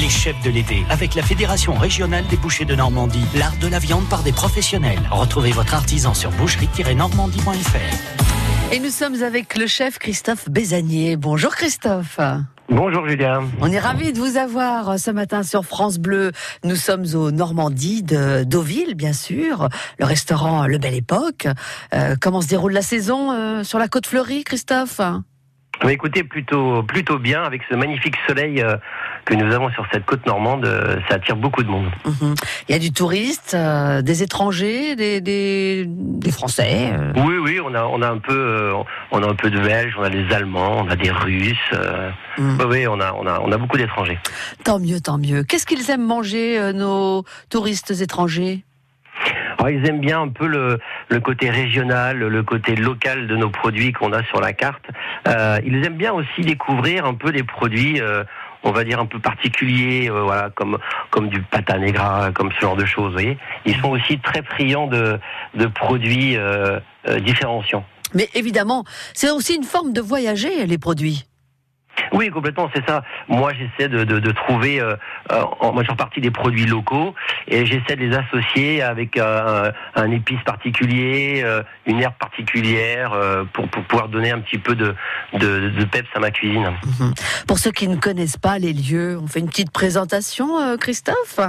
Les chefs de l'été, avec la Fédération régionale des bouchers de Normandie, l'art de la viande par des professionnels. Retrouvez votre artisan sur boucherie-normandie.fr. Et nous sommes avec le chef Christophe Bézanier. Bonjour Christophe. Bonjour Julien. On est ravis de vous avoir ce matin sur France Bleu. Nous sommes au Normandie de Deauville, bien sûr, le restaurant Le Belle Époque. Euh, comment se déroule la saison euh, sur la côte fleurie, Christophe? Mais écoutez, plutôt plutôt bien avec ce magnifique soleil euh, que nous avons sur cette côte normande, euh, ça attire beaucoup de monde. Mhm. Il y a du touriste, euh, des étrangers, des, des, des Français. Oui, oui, on a on a un peu on a un peu de Belges, on a des Allemands, on a des Russes. Mhm. oui, on a on a on a beaucoup d'étrangers. Tant mieux, tant mieux. Qu'est-ce qu'ils aiment manger, nos touristes étrangers? Alors, ils aiment bien un peu le, le côté régional, le côté local de nos produits qu'on a sur la carte. Euh, ils aiment bien aussi découvrir un peu des produits, euh, on va dire un peu particuliers, euh, voilà, comme comme du pata negra, comme ce genre de choses. Vous voyez, ils sont aussi très friands de de produits euh, euh, différenciants. Mais évidemment, c'est aussi une forme de voyager, les produits. Oui, complètement, c'est ça. Moi, j'essaie de, de, de trouver, euh, euh, en majeure partie des produits locaux, et j'essaie de les associer avec euh, un, un épice particulier, euh, une herbe particulière, euh, pour, pour pouvoir donner un petit peu de, de, de peps à ma cuisine. Mhm. Pour ceux qui ne connaissent pas les lieux, on fait une petite présentation, euh, Christophe?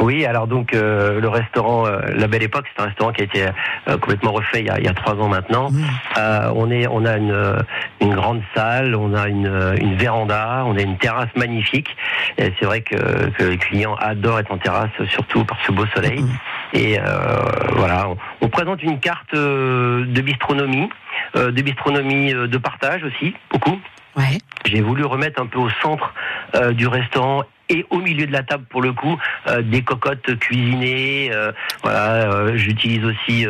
Oui, alors donc euh, le restaurant euh, La Belle Époque, c'est un restaurant qui a été euh, complètement refait il y a, il y a trois ans maintenant. Euh, on est, on a une, une grande salle, on a une, une véranda, on a une terrasse magnifique. Et c'est vrai que, que les clients adorent être en terrasse, surtout par ce beau soleil. Mhm. Et voilà, on, on présente une carte de bistronomie, de bistronomie de partage aussi, beaucoup. Ouais. J'ai voulu remettre un peu au centre euh, du restaurant et au milieu de la table pour le coup euh, des cocottes cuisinées. euh, voilà, euh, j'utilise aussi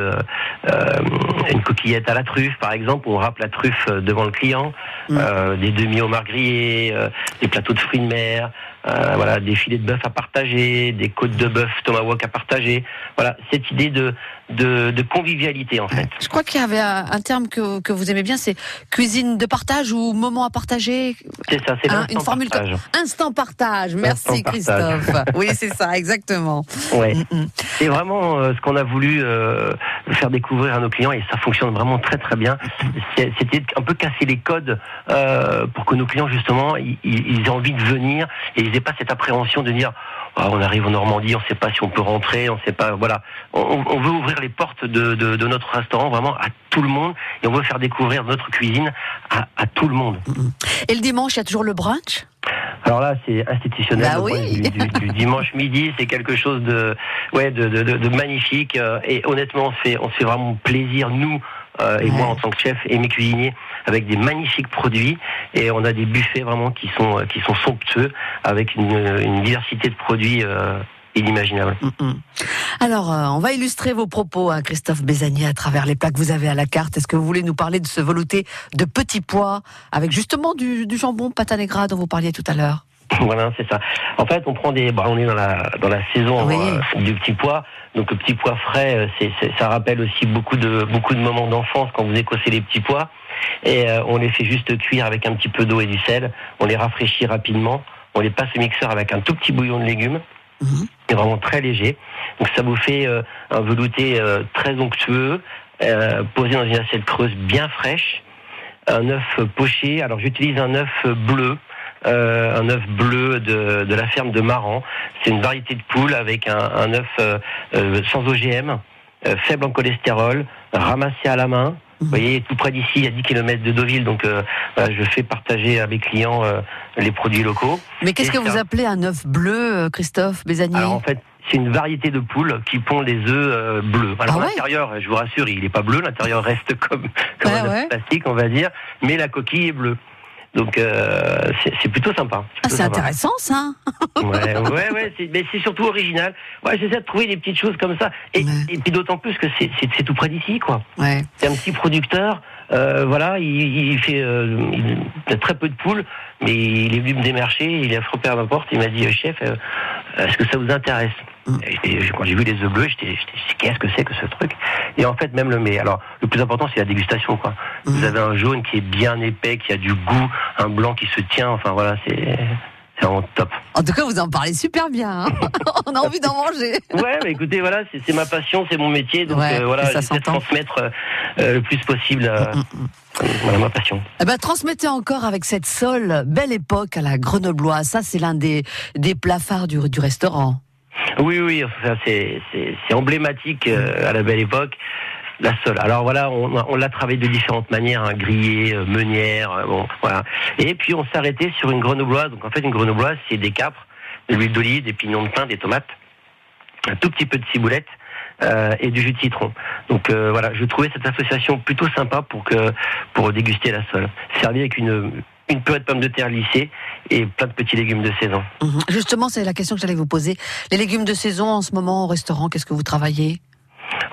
une coquillette à la truffe par exemple. On râpe la truffe devant le client, Mm. des demi homards grillés, des plateaux de fruits de mer. voilà, des filets de bœuf à partager, des côtes de bœuf tomahawk à partager. Voilà, cette idée de, de, de convivialité en fait. Je crois qu'il y avait un, terme que, que vous aimez bien, c'est cuisine de partage ou moment à partager. C'est ça, c'est Hein, une formule partage. Instant partage. Merci. Christophe. oui, c'est ça, exactement. Ouais. Mm, mm. C'est vraiment euh, ce qu'on a voulu euh, faire découvrir à nos clients et ça fonctionne vraiment très très bien. C'était un peu casser les codes euh, pour que nos clients justement ils, ils aient envie de venir et ils n'aient pas cette appréhension de dire Ah, on arrive en Normandie, on ne sait pas si on peut rentrer, on ne sait pas. Voilà, on, on veut ouvrir les portes de, de, de notre restaurant vraiment à tout le monde et on veut faire découvrir notre cuisine à, à tout le monde. Et le dimanche, il y a toujours le brunch? Alors là, c'est institutionnel. Bah oui. du, du dimanche midi, c'est quelque chose de, ouais, de, de, de- de magnifique. euh, Et honnêtement, on se fait, on se fait vraiment plaisir, nous euh, et Ouais. moi en tant que chef et mes cuisiniers, avec des magnifiques produits. Et on a des buffets vraiment qui sont, euh, qui sont somptueux, avec une, une diversité de produits euh, inimaginable. Mm, mm. Alors, euh, on va illustrer vos propos, hein, Christophe Bézanier, à travers les plats que vous avez à la carte. Est-ce que vous voulez nous parler de ce velouté de petits pois, avec justement du, du jambon negra dont vous parliez tout à l'heure? Voilà, c'est ça. En fait, on prend des, bah, on est dans la dans la saison Oui. euh, du petit pois. Donc le petit pois frais, euh, c'est- ça rappelle aussi beaucoup de beaucoup de moments d'enfance quand vous écossez les petits pois. Et euh, on les fait juste cuire avec un petit peu d'eau et du sel. On les rafraîchit rapidement. On les passe au mixeur avec un tout petit bouillon de légumes. Mhm. C'est vraiment très léger. Donc ça vous fait euh, un velouté euh, très onctueux, euh, posé dans une assiette creuse bien fraîche. Un œuf poché. Alors j'utilise un œuf bleu. un œuf bleu de, la ferme de Maran. C'est une variété de poule avec un, œuf sans OGM, faible en cholestérol, ramassé à la main. Vous voyez, tout près d'ici, à 10 km de Deauville, donc euh, voilà, je fais partager à mes clients euh, les produits locaux. Mais qu'est-ce que vous appelez un œuf bleu, euh, Christophe Bézanier Alors en fait, c'est une variété de poules qui pond les œufs euh, bleus. Alors Ah ouais l'intérieur, je vous rassure, il n'est pas bleu, l'intérieur reste comme, comme Ouais, un œuf ouais. plastique, on va dire, mais la coquille est bleue. Donc euh, c'est plutôt sympa. Ah, c'est intéressant, ça Ouais, ouais, ouais, mais c'est surtout original. Ouais, j'essaie de trouver des petites choses comme ça. Et, Ouais. et puis d'autant plus que c'est tout près d'ici, quoi. Ouais. C'est un petit producteur. Euh, voilà, il, il fait euh, il a très peu de poules, mais il est venu me démarcher, il a frappé à ma porte, il m'a dit chef, euh, est-ce que ça vous intéresse Mm. Et Quand j'ai vu les œufs bleus, j'étais, j'étais, qu'est-ce que c'est que ce truc Et en fait, même le mais alors le plus important, c'est la dégustation, quoi. Vous Mm. avez un jaune qui est bien épais, qui a du goût, un blanc qui se tient. Enfin voilà, c'est c'est vraiment top. En tout cas, vous en parlez super bien. Hein. On a envie d'en manger. Ouais, bah écoutez, voilà, c'est ma passion, c'est mon métier, donc Ouais, euh, voilà, j'essaie de transmettre euh, euh, le plus possible euh, Mm, mm, mm. voilà, ma passion. Eh ben, transmettez encore avec cette sole, belle époque à la grenobloise. Ça, c'est l'un des, des plats phares du, du restaurant. Oui, oui, c'est emblématique à la belle époque. La sole. Alors voilà, on, l'a travaillé de différentes manières, hein, grillé, euh, meunière, euh, bon, voilà. Et puis on s'arrêtait sur une grenobloise. Donc en fait, une grenobloise, c'est des capres, de l'huile d'olive, des pignons de pain, des tomates, un tout petit peu de ciboulette euh, et du jus de citron. Donc euh, voilà, je trouvais cette association plutôt sympa pour que pour déguster la sole. Servi avec une une purée de pommes de terre lissée et plein de petits légumes de saison. Mhm. Justement, c'est la question que j'allais vous poser. Les légumes de saison en ce moment au restaurant, qu'est-ce que vous travaillez?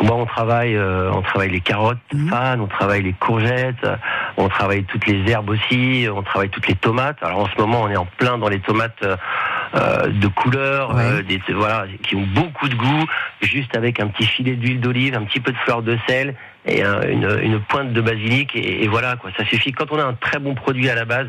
Bon, on travaille, euh, on travaille les carottes fan, on travaille les courgettes, euh, on travaille toutes les herbes aussi, on travaille toutes les tomates. Alors en ce moment, on est en plein dans les tomates euh, de couleur, Ouais. euh, des, voilà, qui ont beaucoup de goût, juste avec un petit filet d'huile d'olive, un petit peu de fleur de sel et un- une, une pointe de basilic et, et voilà quoi. Ça suffit quand on a un très bon produit à la base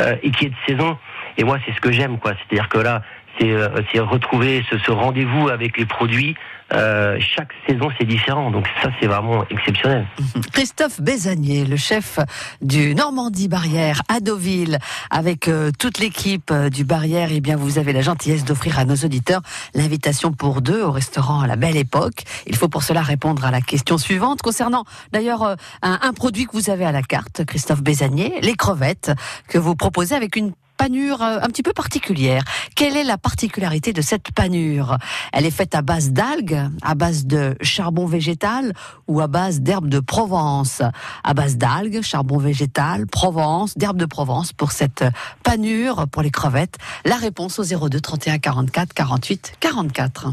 euh, et qui est de saison. Et moi, c'est ce que j'aime quoi. C'est-à-dire que là, c'est euh, c'est retrouver ce, ce rendez-vous avec les produits. Euh, chaque saison, c'est différent. Donc ça, c'est vraiment exceptionnel. Christophe Bézanier, le chef du Normandie Barrière à Deauville, avec euh, toute l'équipe euh, du Barrière, eh bien vous avez la gentillesse d'offrir à nos auditeurs l'invitation pour deux au restaurant à la Belle Époque. Il faut pour cela répondre à la question suivante concernant d'ailleurs un, un produit que vous avez à la carte, Christophe Bézanier, les crevettes que vous proposez avec une panure euh, un petit peu particulière. Quelle est la particularité de cette panure? Elle est faite à base d'algues, à base de charbon végétal ou à base d'herbes de Provence? À base d'algues, charbon végétal, Provence, d'herbes de Provence pour cette panure pour les crevettes. La réponse au 02 31 44 48 44.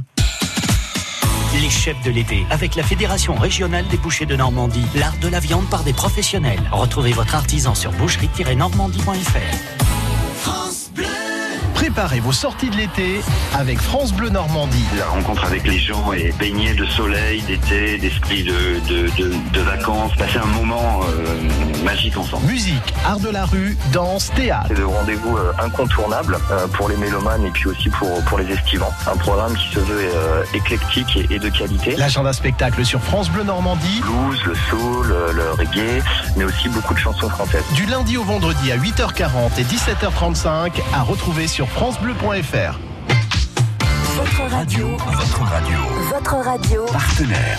Les chefs de l'été, avec la Fédération régionale des bouchers de Normandie, l'art de la viande par des professionnels. Retrouvez votre artisan sur boucherie-normandie.fr. Préparez vos sorties de l'été avec France Bleu Normandie. La rencontre avec les gens et baigner de soleil, d'été, d'esprit de, de, de, de vacances, passer un moment euh, magique ensemble. Musique, art de la rue, danse, théâtre. C'est le rendez-vous euh, incontournable euh, pour les mélomanes et puis aussi pour, pour les estivants. Un programme qui se veut euh, éclectique et, et de qualité. L'agenda spectacle sur France Bleu Normandie. Blues, le soul, euh, le reggae, mais aussi beaucoup de chansons françaises. Du lundi au vendredi à 8h40 et 17h35 à retrouver sur FranceBleu.fr. Votre radio, Votre radio. votre radio, Partenaire.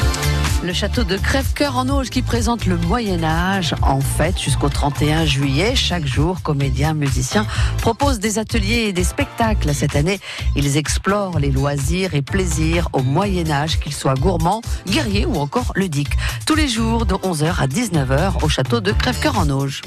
Le château de Crèvecoeur en Auge qui présente le Moyen Âge en fête jusqu'au 31 juillet. Chaque jour, comédiens, musiciens proposent des ateliers et des spectacles. Cette année, ils explorent les loisirs et plaisirs au Moyen Âge, qu'ils soient gourmands, guerriers ou encore ludiques. Tous les jours de 11h à 19h au château de Crèvecoeur en Auge.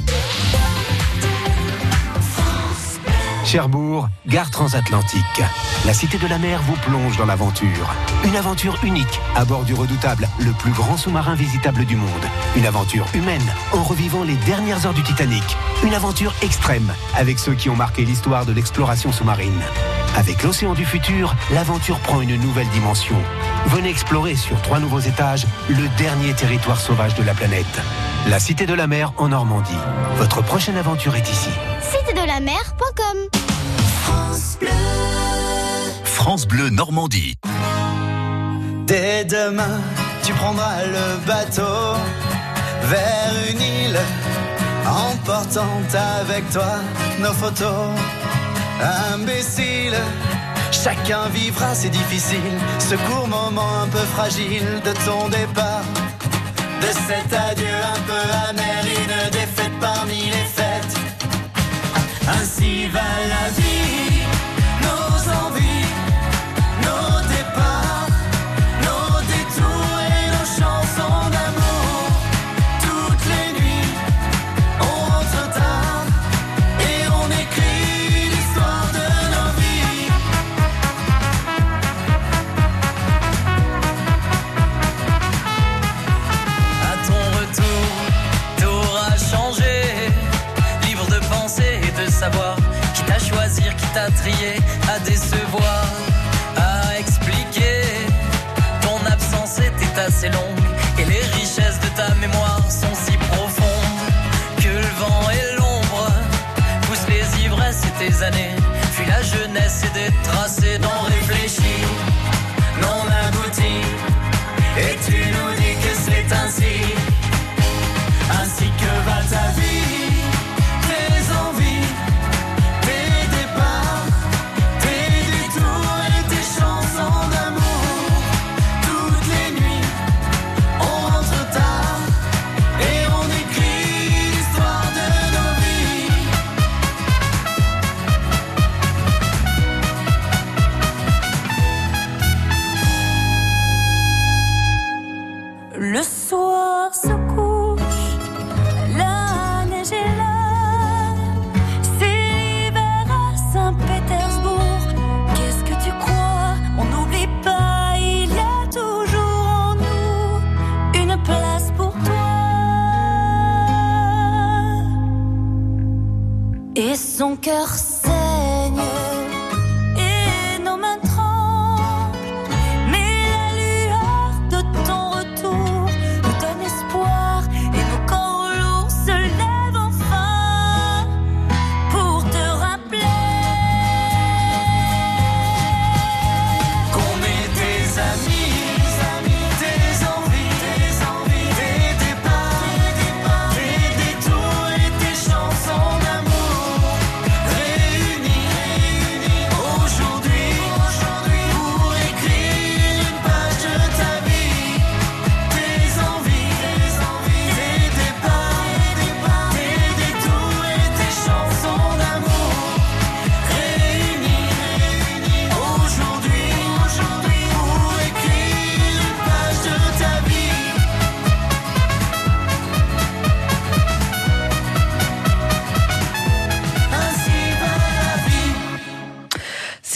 Cherbourg, gare transatlantique. La Cité de la Mer vous plonge dans l'aventure. Une aventure unique à bord du redoutable, le plus grand sous-marin visitable du monde. Une aventure humaine en revivant les dernières heures du Titanic. Une aventure extrême avec ceux qui ont marqué l'histoire de l'exploration sous-marine. Avec l'océan du futur, l'aventure prend une nouvelle dimension. Venez explorer sur trois nouveaux étages le dernier territoire sauvage de la planète. La Cité de la Mer en Normandie. Votre prochaine aventure est ici. Cité de la mer.com France Bleu Normandie. Dès demain, tu prendras le bateau vers une île, emportant avec toi nos photos. Imbécile, chacun vivra, c'est difficile, ce court moment un peu fragile de ton départ. De cet adieu un peu amer, une défaite parmi les fêtes. Ainsi va la vie, assez longue et les richesses de ta mémoire sont si profondes que le vent et l'ombre poussent les ivresses et tes années, fuient la jeunesse et des tracés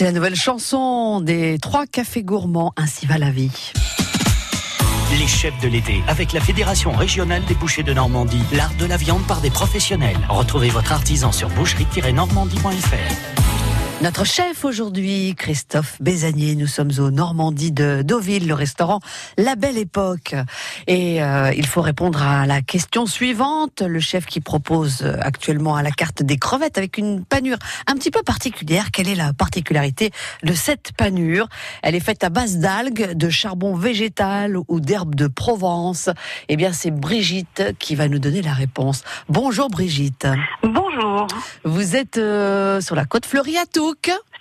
la nouvelle chanson des trois cafés gourmands. Ainsi va la vie. Les chefs de l'été avec la Fédération régionale des bouchers de Normandie. L'art de la viande par des professionnels. Retrouvez votre artisan sur boucherie-normandie.fr. Notre chef aujourd'hui, Christophe Bézanier. Nous sommes au Normandie de Deauville, le restaurant La Belle Époque. Et euh, il faut répondre à la question suivante. Le chef qui propose euh, actuellement à la carte des crevettes avec une panure un petit peu particulière. Quelle est la particularité de cette panure? Elle est faite à base d'algues, de charbon végétal ou d'herbes de Provence. Eh bien, c'est Brigitte qui va nous donner la réponse. Bonjour Brigitte. Bonjour, Vous êtes euh, sur la côte fleurie à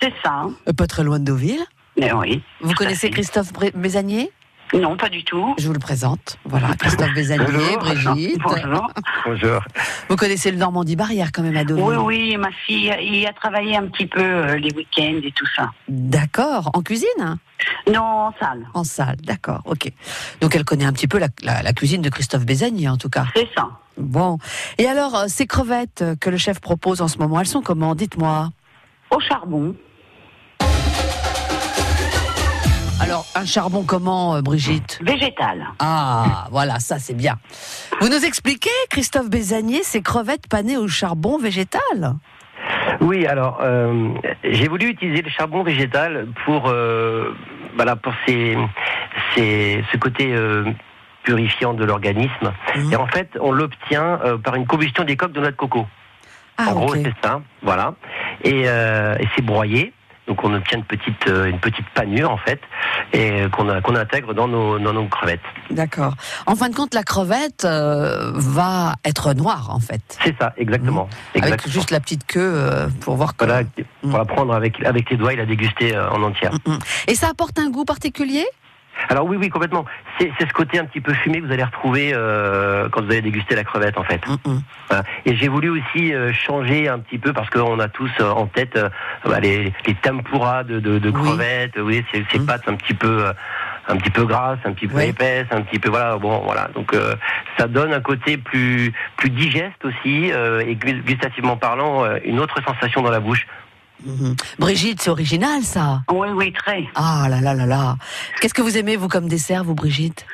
C'est ça. euh, pas très loin de Deauville. Mais oui. Vous connaissez. Christophe Bézanier Non, pas du tout. Je vous le présente. Voilà, Christophe Bézanier, Brigitte. Bonjour. Bonjour. Vous connaissez le Normandie Barrière quand même à Deauville? Oui, oui, ma fille y a travaillé un petit peu euh, les week-ends et tout ça. D'accord. En cuisine? Non, en salle. En salle, d'accord, ok. Donc elle connaît un petit peu la, la- la cuisine de Christophe Bézanier en tout cas. C'est ça. Bon. Et alors, euh, ces crevettes que le chef propose en ce moment, elles sont comment? Dites-moi. Au charbon. Alors, un charbon comment, euh, Brigitte? Végétal. Ah, voilà, ça c'est bien. Vous nous expliquez, Christophe Bézanier, ces crevettes panées au charbon végétal? Oui, alors euh, j'ai voulu utiliser le charbon végétal pour euh, voilà pour ces, ces- ce côté euh, purifiant de l'organisme. Mhm. Et en fait, on l'obtient euh, par une combustion des coques de noix de coco. Ah, en gros, c'est ça, voilà. Et, euh, et c'est broyé. Donc on obtient une petite euh, une petite panure en fait et qu'on intègre dans nos dans nos crevettes. D'accord. En fin de compte, la crevette euh, va être noire, en fait. C'est ça, exactement. Mhm. Avec juste la petite queue euh, pour voir. Voilà, pour la prendre avec avec les doigts et la déguster euh, en entière. Mhm. Et ça apporte un goût particulier? Alors oui, oui, complètement. C'est ce côté un petit peu fumé que vous allez retrouver euh, quand vous allez déguster la crevette, en fait. Mhm. Voilà. Et j'ai voulu aussi euh, changer un petit peu parce qu'on a tous euh, en tête euh, bah, les, les tempura de, de, de Oui. crevettes. Oui, ces, ces Mhm. pâtes un petit peu euh, un petit peu grasses, un petit peu Ouais. épaisses, un petit peu voilà. Bon, voilà. Donc euh, ça donne un côté plus plus digeste aussi euh, et gu- gustativement parlant, euh, une autre sensation dans la bouche. Mhm. Brigitte, c'est original, ça Oui, oui, très. Ah là là là là Qu'est-ce que vous aimez, vous, comme dessert, vous, Brigitte?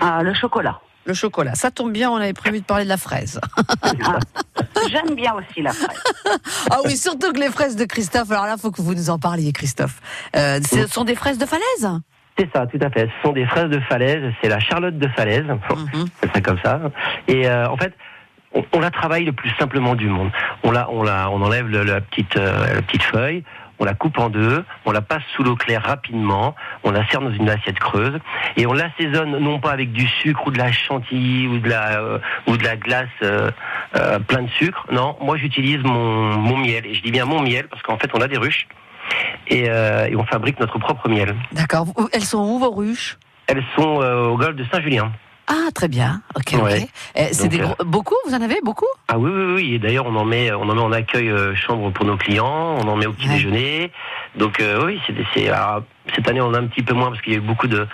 Ah, le chocolat. Le chocolat. Ça tombe bien, on avait prévu de parler de la fraise. Ah, J'aime bien aussi la fraise. ah oui, surtout que les fraises de Christophe. Alors là, faut que vous nous en parliez, Christophe. Euh, ce sont des fraises de falaise? C'est ça, tout à fait. Ce sont des fraises de falaise. C'est la Charlotte de falaise. Mhm. c'est ça comme ça. Et euh, en fait, on, on la travaille le plus simplement du monde. On la, on la, on enlève le- la petite, euh, la petite feuille, on la coupe en deux, on la passe sous l'eau claire rapidement, on la sert dans une assiette creuse et on l'assaisonne non pas avec du sucre ou de la chantilly ou de la euh, ou de la glace euh, euh, plein de sucre. Non, moi j'utilise mon, mon miel et je dis bien mon miel parce qu'en fait on a des ruches et, euh, et on fabrique notre propre miel. D'accord. Elles sont où vos ruches? Elles sont euh, au golfe de Saint-Julien. Ah, très bien. Ok. Ouais. Eh, C'est des euh, gros- beaucoup Vous en avez beaucoup? Ah oui, oui, oui. Et d'ailleurs, on en met, on en met en accueil euh, chambre pour nos clients. On en met au petit déjeuner. Donc euh, oui, c'est, cette année on a un petit peu moins parce qu'il y a eu beaucoup de,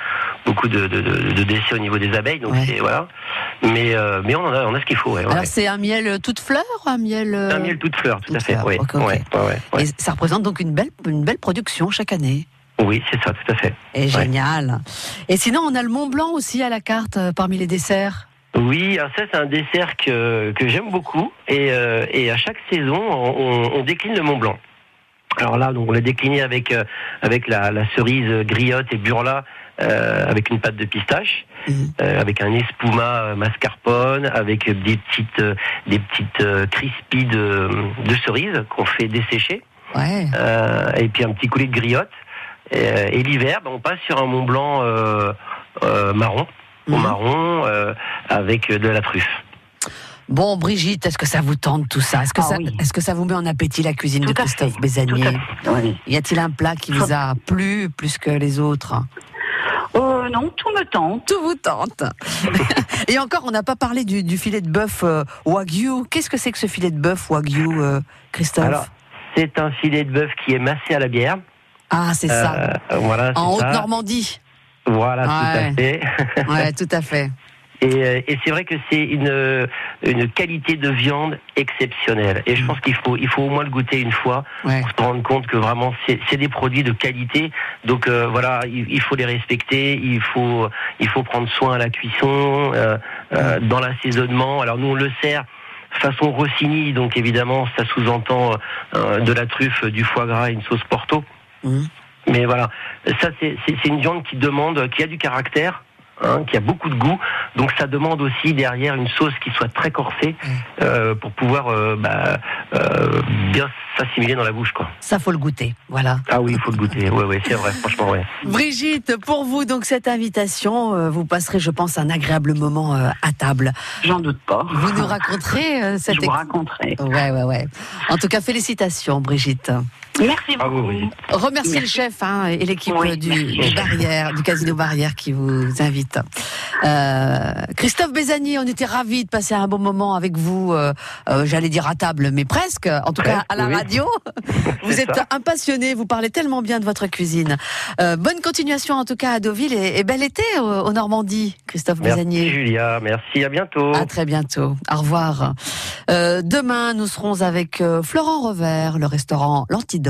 beaucoup de, de, de- de décès au niveau des abeilles. Donc voilà. Mais euh, mais on en a, on a ce qu'il faut. Alors c'est un miel toute fleur, un miel. un miel toute fleur, tout à fait. fleur. Et ça représente donc une belle, une belle production chaque année? Oui, c'est ça, tout à fait. Et génial. Et sinon, on a le Mont Blanc aussi à la carte euh, parmi les desserts. Oui, alors ça c'est un dessert que, que j'aime beaucoup et, euh, et à chaque saison on, on décline le Mont Blanc. Alors là, donc on l'a décliné avec euh, avec la, la cerise griotte et burla euh, avec une pâte de pistache, euh, avec un espuma mascarpone, avec des petites des petites crispies de, de cerise qu'on fait dessécher, Ouais. et puis un petit coulis de griotte. Et, euh, et l'hiver, ben, on passe sur un Mont Blanc euh, euh, marron, au marron, euh, avec de la truffe. Bon, Brigitte, est-ce que ça vous tente tout ça? Est-ce que, ça, est-ce que ça vous met en appétit la cuisine de Christophe Bézanier? Y a-t-il un plat qui vous a plu plus que les autres? Euh, non, tout me tente. Tout vous tente. Et encore, on n'a pas parlé du, du filet de bœuf euh, wagyu. Qu'est-ce que c'est que ce filet de bœuf wagyu, euh, Christophe? Alors, c'est un filet de bœuf qui est massé à la bière. Ah, c'est ça. Euh, voilà, En. Haute-Normandie. Voilà, tout Ouais. à fait. Ouais, tout à fait. Et, euh, et c'est vrai que c'est une, une qualité de viande exceptionnelle. Et je pense qu'il faut, il faut au moins le goûter une fois pour se rendre compte que vraiment c'est c'est des produits de qualité. Donc euh, voilà, il, il faut les respecter. Il faut, il faut prendre soin à la cuisson, euh, euh, dans l'assaisonnement. Alors nous on le sert façon Rossini, donc évidemment ça sous-entend euh, de la truffe, du foie gras et une sauce Porto. Mais voilà, ça c'est une viande qui demande, qui a du caractère. hein, qui a beaucoup de goût, donc ça demande aussi derrière une sauce qui soit très corsée euh, pour pouvoir euh, bah, euh, bien s'assimiler dans la bouche, quoi. Ça, faut le goûter. Voilà. Ah oui, il faut le goûter. Ouais, ouais, c'est vrai, franchement, ouais. Brigitte, pour vous, donc, cette invitation, euh, vous passerez, je pense, un agréable moment euh, à table. J'en doute pas. Vous nous raconterez euh, cette Je vous raconterai. Ouais, ouais, ouais. En tout cas, félicitations, Brigitte. Merci beaucoup. Remerciez le chef hein, et l'équipe Oui, du, merci. du Barrière, du Casino Barrière qui vous invite. Euh, Christophe Bézanier, on était ravis de passer un bon moment avec vous. euh, euh, J'allais dire à table, mais presque. En tout cas, à la oui. radio. Vous êtes ça. un passionné. Vous parlez tellement bien de votre cuisine. Euh, bonne continuation en tout cas à Deauville et, et bel été au, au Normandie, Christophe Merci Bézanier. Julia, merci, à bientôt. À très bientôt. Au revoir. Euh, demain, nous serons avec euh, Florent Revers, le restaurant L'Antidote